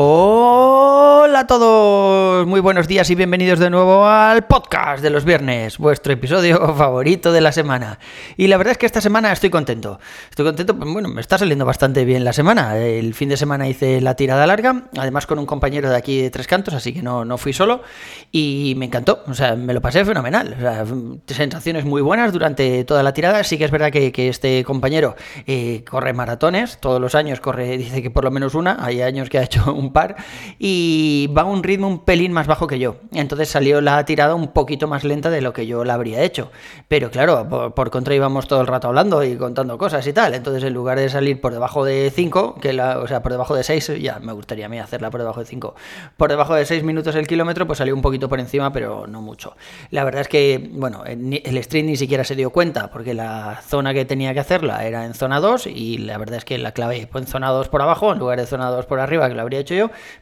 Hola a todos, muy buenos días y bienvenidos de nuevo al podcast de los viernes, vuestro episodio favorito de la semana. Y la verdad es que esta semana estoy contento. Estoy contento, pues bueno, me está saliendo bastante bien la semana. El fin de semana hice la tirada larga, además con un compañero de aquí de Tres Cantos, así que no, no fui solo. Y me encantó, o sea, me lo pasé fenomenal. O sea, sensaciones muy buenas durante toda la tirada. Sí que es verdad que, que este compañero eh, corre maratones, todos los años corre, dice que por lo menos una. Hay años que ha hecho un par y va a un ritmo un pelín más bajo que yo. Entonces salió la tirada un poquito más lenta de lo que yo la habría hecho. Pero claro, por, contra íbamos todo el rato hablando y contando cosas y tal. Entonces en lugar de salir por debajo de 5, que o sea, por debajo de 6, ya me gustaría a mí hacerla por debajo de 5. Por debajo de 6 minutos el kilómetro, pues salió un poquito por encima, pero no mucho. La verdad es que, bueno, el street ni siquiera se dio cuenta, porque la zona que tenía que hacerla era en zona 2 y la verdad es que la clave en zona 2 por abajo en lugar de zona 2 por arriba, que lo habría hecho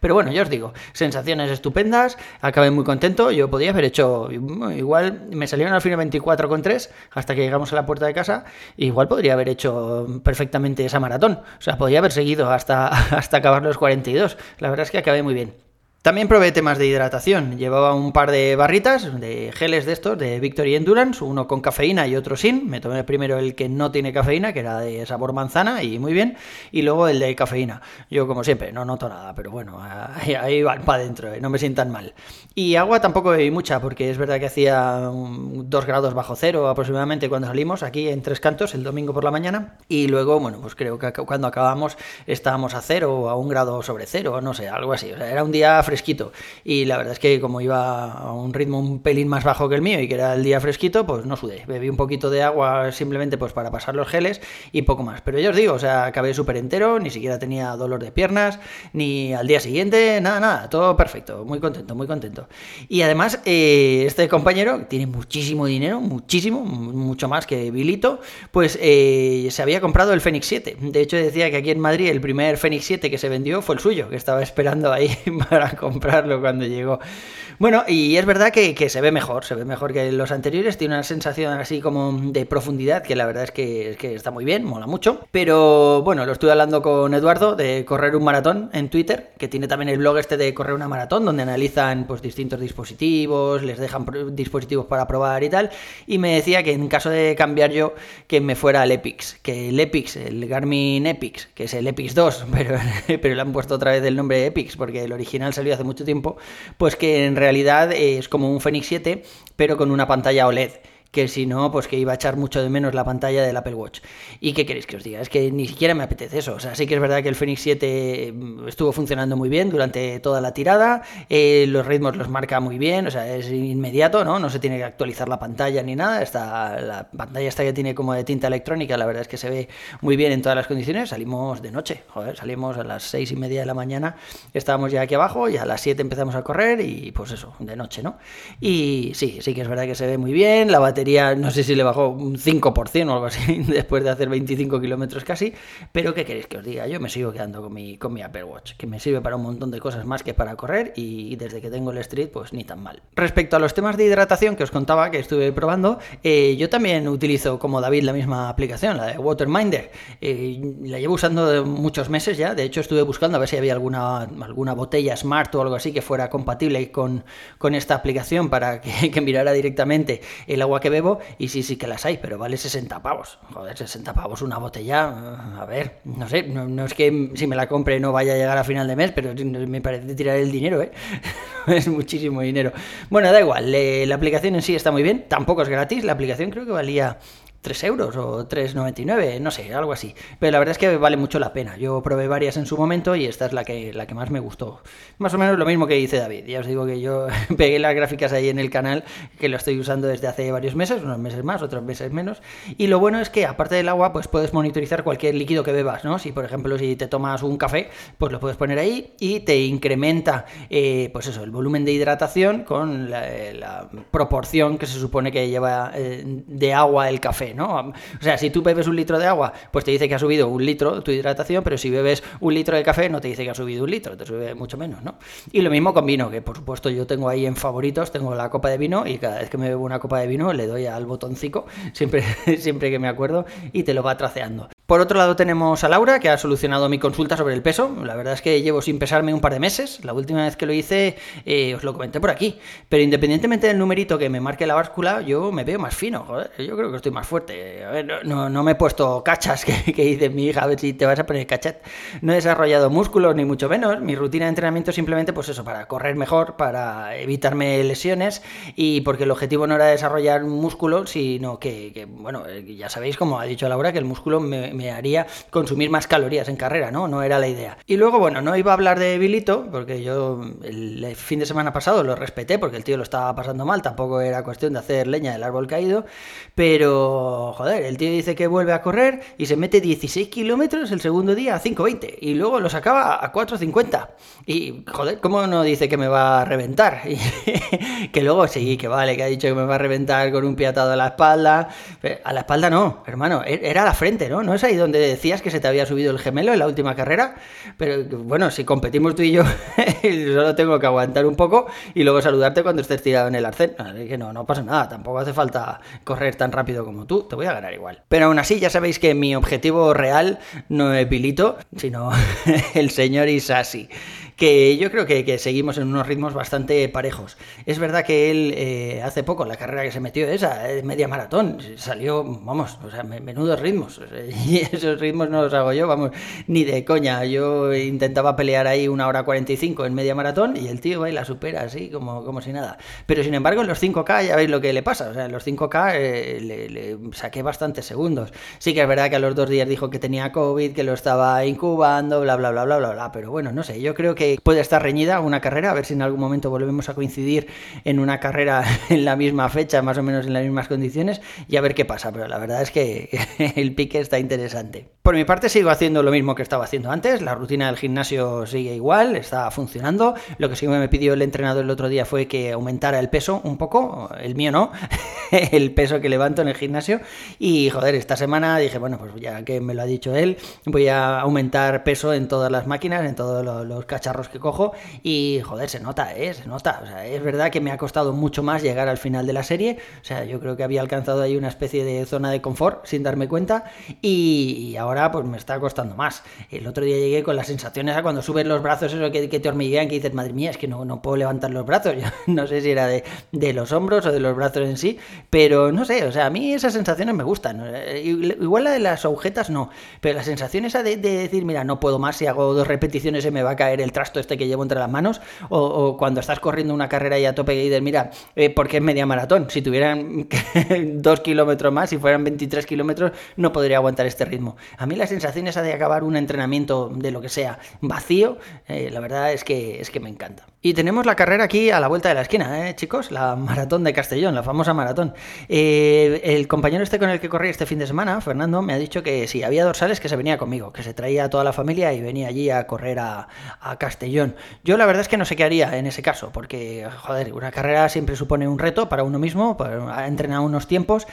pero bueno, ya os digo, sensaciones estupendas, acabé muy contento. Yo podía haber hecho, igual me salieron al final 24,3 hasta que llegamos a la puerta de casa. Igual podría haber hecho perfectamente esa maratón. O sea, podría haber seguido hasta, hasta acabar los 42. La verdad es que acabé muy bien. También probé temas de hidratación. Llevaba un par de barritas, de geles de estos, de Victory Endurance, uno con cafeína y otro sin. Me tomé primero el que no tiene cafeína, que era de sabor manzana y muy bien, y luego el de cafeína. Yo, como siempre, no noto nada, pero bueno, ahí, van para adentro, eh, no me sientan mal. Y agua tampoco bebí mucha, porque es verdad que hacía dos grados bajo cero aproximadamente cuando salimos aquí en Tres Cantos el domingo por la mañana, y luego, bueno, pues creo que cuando acabamos estábamos a cero o a un grado sobre cero, no sé, algo así. O sea, era un día fresquito. Y la verdad es que como iba a un ritmo un pelín más bajo que el mío y que era el día fresquito, pues no sudé. Bebí un poquito de agua simplemente pues para pasar los geles y poco más. Pero yo os digo, o sea, acabé súper entero, ni siquiera tenía dolor de piernas, ni al día siguiente, nada, nada, todo perfecto. Muy contento, muy contento. Y además, eh, este compañero tiene muchísimo dinero, muchísimo, mucho más que Bilito, pues eh, se había comprado el Fenix 7. De hecho, decía que aquí en Madrid el primer Fenix 7 que se vendió fue el suyo, que estaba esperando ahí para comprar cuando llegó. Bueno, y es verdad que, se ve mejor, se ve mejor que los anteriores, tiene una sensación así como de profundidad, que la verdad es que, está muy bien, mola mucho. Pero bueno, lo estuve hablando con Eduardo de correr un maratón en Twitter, que tiene también el blog este de correr una maratón, donde analizan pues distintos dispositivos, les dejan dispositivos para probar y tal, y me decía que en caso de cambiar yo, que me fuera al Epix, que el Epix, el Garmin Epix, que es el Epix 2, pero, pero le han puesto otra vez el nombre Epix, porque el original salió hace mucho tiempo, pues que en realidad es como un Fenix 7, pero con una pantalla OLED que si no, pues que iba a echar mucho de menos la pantalla del Apple Watch. ¿Y qué queréis que os diga? Es que ni siquiera me apetece eso. O sea, sí que es verdad que el Fenix 7 mm, estuvo funcionando muy bien durante toda la tirada, eh, los ritmos los marca muy bien, o sea, es inmediato, ¿no? No se tiene que actualizar la pantalla ni nada. Está, la pantalla esta que tiene como de tinta electrónica, la verdad es que se ve muy bien en todas las condiciones. Salimos de noche, joder, salimos a las seis y media de la mañana, estábamos ya aquí abajo y a las 7 empezamos a correr y pues eso, de noche, ¿no? Y sí, sí que es verdad que se ve muy bien, la batería no sé si le bajó un 5% o algo así, después de hacer 25 kilómetros casi, pero ¿qué queréis que os diga? Yo me sigo quedando con mi, con mi Apple Watch, que me sirve para un montón de cosas más que para correr y desde que tengo el Street, pues ni tan mal. Respecto a los temas de hidratación que os contaba que estuve probando, eh, yo también utilizo como David la misma aplicación, la de Waterminder. Eh, la llevo usando muchos meses ya, de hecho estuve buscando a ver si había alguna, alguna botella Smart o algo así que fuera compatible con, con esta aplicación para que, que mirara directamente el agua que bebo y sí, sí que las hay, pero vale 60 pavos. Joder, 60 pavos una botella, mm, a ver, no sé, no, es que si me la compre no vaya a llegar a final de mes, pero me parece tirar el dinero, ¿eh? es muchísimo dinero. Bueno, da igual, la aplicación en sí está muy bien, tampoco es gratis, la aplicación creo que valía 3 euros o 3,99, no sé, algo así. Pero la verdad es que vale mucho la pena. Yo probé varias en su momento y esta es la que, la que más me gustó. Más o menos lo mismo que dice David. Ya os digo que yo pegué las gráficas ahí en el canal, que lo estoy usando desde hace varios meses, unos meses más, otros meses menos. Y lo bueno es que aparte del agua, pues puedes monitorizar cualquier líquido que bebas, ¿no? Si por ejemplo, si te tomas un café, pues lo puedes poner ahí y te incrementa, eh, pues eso, el volumen de hidratación con la, proporción que se supone que lleva eh, de agua el café, ¿no? O sea, si tú bebes un litro de agua, pues te dice que ha subido un litro tu hidratación, pero si bebes un litro de café, no te dice que ha subido un litro, te sube mucho menos, ¿no? Y lo mismo con vino, que por supuesto yo tengo ahí en favoritos, tengo la copa de vino y cada vez que me bebo una copa de vino le doy al botoncito, siempre, siempre que me acuerdo, y te lo va traceando. Por otro lado tenemos a Laura, que ha solucionado mi consulta sobre el peso. La verdad es que llevo sin pesarme un par de meses. La última vez que lo hice eh, os lo comenté por aquí. Pero independientemente del numerito que me marque la báscula, yo me veo más fino. Joder, yo creo que estoy más fuerte. No, no me he puesto cachas que, dice mi hija, a ver si te vas a poner cachat. No he desarrollado músculos, ni mucho menos. Mi rutina de entrenamiento simplemente, pues eso, para correr mejor, para evitarme lesiones y porque el objetivo no era desarrollar músculo, sino que, bueno, eh, ya sabéis, como ha dicho Laura, que el músculo me me haría consumir más calorías en carrera, ¿no? No era la idea. Y luego, bueno, no iba a hablar de Bilito, porque yo el fin de semana pasado lo respeté, porque el tío lo estaba pasando mal, tampoco era cuestión de hacer leña del árbol caído, pero, joder, el tío dice que vuelve a correr y se mete 16 kilómetros el segundo día a 5.20 y luego los acaba a 4.50. Y, joder, ¿cómo no dice que me va a reventar? que luego sí, que vale, que ha dicho que me va a reventar con un piatado a la espalda. A la espalda no, hermano, e-, era a la frente, ¿no? No es ahí donde decías que se te había subido el gemelo en la última carrera, pero bueno, si competimos tú y yo, solo tengo que aguantar un poco y luego saludarte cuando estés tirado en el arcén. Que no, no pasa nada, tampoco hace falta correr tan rápido como tú, te voy a ganar igual. Pero aún así, ya sabéis que mi objetivo real no es Pilito, sino el señor Isasi que yo creo que, seguimos en unos ritmos bastante parejos. Es verdad que él eh, hace poco, la carrera que se metió esa, eh, media maratón, salió, vamos, o sea, menudos ritmos. Y esos ritmos no los hago yo, vamos, ni de coña. Yo intentaba pelear ahí una hora 45 en media maratón y el tío va y la supera así, como, como si nada. Pero sin embargo, en los 5K ya veis lo que le pasa. O sea, en los 5K eh, le, le saqué bastantes segundos. Sí que es verdad que a los dos días dijo que tenía COVID, que lo estaba incubando, bla, bla, bla, bla, bla, bla. Pero bueno, no sé, yo creo que puede estar reñida una carrera, a ver si en algún momento volvemos a coincidir en una carrera en la misma fecha, más o menos en las mismas condiciones, y a ver qué pasa. Pero la verdad es que el pique está interesante. Por mi parte sigo haciendo lo mismo que estaba haciendo antes, la rutina del gimnasio sigue igual, está funcionando. Lo que sí me pidió el entrenador el otro día fue que aumentara el peso un poco, el mío no, el peso que levanto en el gimnasio. Y joder, esta semana dije, bueno, pues ya que me lo ha dicho él, voy a aumentar peso en todas las máquinas, en todos los cacharros que cojo. Y joder, se nota, ¿eh? Se nota. O sea, es verdad que me ha costado mucho más llegar al final de la serie. O sea, yo creo que había alcanzado ahí una especie de zona de confort sin darme cuenta. Y ahora pues me está costando más. El otro día llegué con las sensaciones a cuando subes los brazos, eso que, que te hormiguean, que dices, madre mía, es que no, no puedo levantar los brazos. Yo no sé si era de, de, los hombros o de los brazos en sí, pero no sé, o sea, a mí esas sensaciones me gustan. Igual la de las agujetas no, pero la sensación esa de, de decir, mira, no puedo más, si hago dos repeticiones se me va a caer el trasto este que llevo entre las manos, o, cuando estás corriendo una carrera y a tope y dices, mira, eh, porque es media maratón, si tuvieran dos kilómetros más, si fueran 23 kilómetros, no podría aguantar este ritmo. A mí la sensación esa de acabar un entrenamiento de lo que sea vacío, eh, la verdad es que, es que me encanta. Y tenemos la carrera aquí a la vuelta de la esquina, ¿eh, chicos? La maratón de Castellón, la famosa maratón. Eh, el compañero este con el que corrí este fin de semana, Fernando, me ha dicho que si había dorsales que se venía conmigo, que se traía a toda la familia y venía allí a correr a, a Castellón. Yo la verdad es que no sé qué haría en ese caso, porque, joder, una carrera siempre supone un reto para uno mismo, para entrenar unos tiempos,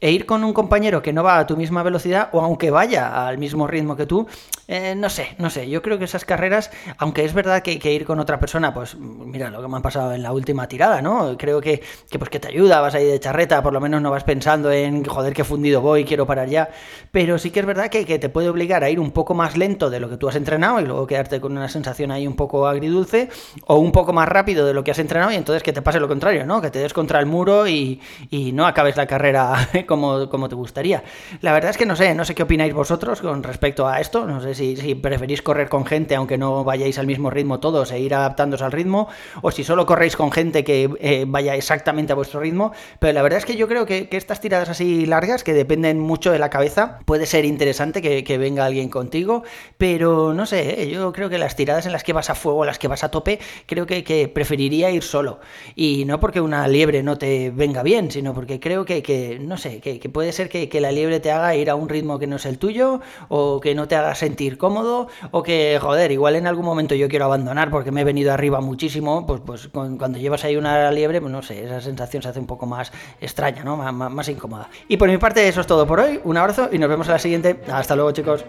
e ir con un compañero que no va a tu misma velocidad, o aunque vaya al mismo ritmo que tú, eh, no sé, no sé. Yo creo que esas carreras, aunque es verdad que, que ir con otra persona, pues mira lo que me han pasado en la última tirada, ¿no? Creo que, que, pues que te ayuda, vas ahí de charreta, por lo menos no vas pensando en, joder, qué fundido voy, quiero parar ya. Pero sí que es verdad que, te puede obligar a ir un poco más lento de lo que tú has entrenado y luego quedarte con una sensación ahí un poco agridulce, o un poco más rápido de lo que has entrenado y entonces que te pase lo contrario, ¿no? Que te des contra el muro y, y no acabes la carrera como, como te gustaría. La verdad es que no sé, no sé qué opináis vosotros con respecto a esto, no sé si, si preferís correr con gente aunque no vayáis al mismo ritmo todos e ir adaptándose al ritmo, o si solo corréis con gente que eh, vaya exactamente a vuestro ritmo, pero la verdad es que yo creo que, que, estas tiradas así largas, que dependen mucho de la cabeza, puede ser interesante que, que venga alguien contigo, pero no sé, ¿eh? yo creo que las tiradas en las que vas a fuego, las que vas a tope, creo que, que preferiría ir solo, y no porque una liebre no te venga bien, sino porque creo que, que no sé, que, puede ser que, que, la liebre te haga ir a un ritmo que no es el tuyo, o que no te haga sentir cómodo, o que, joder, igual en algún momento yo quiero abandonar porque me he venido arriba muchísimo, pues, pues cuando llevas ahí una liebre, pues no sé, esa sensación se hace un poco más extraña, ¿no? Más, incómoda. Y por mi parte, eso es todo por hoy. Un abrazo y nos vemos en la siguiente. Hasta luego, chicos.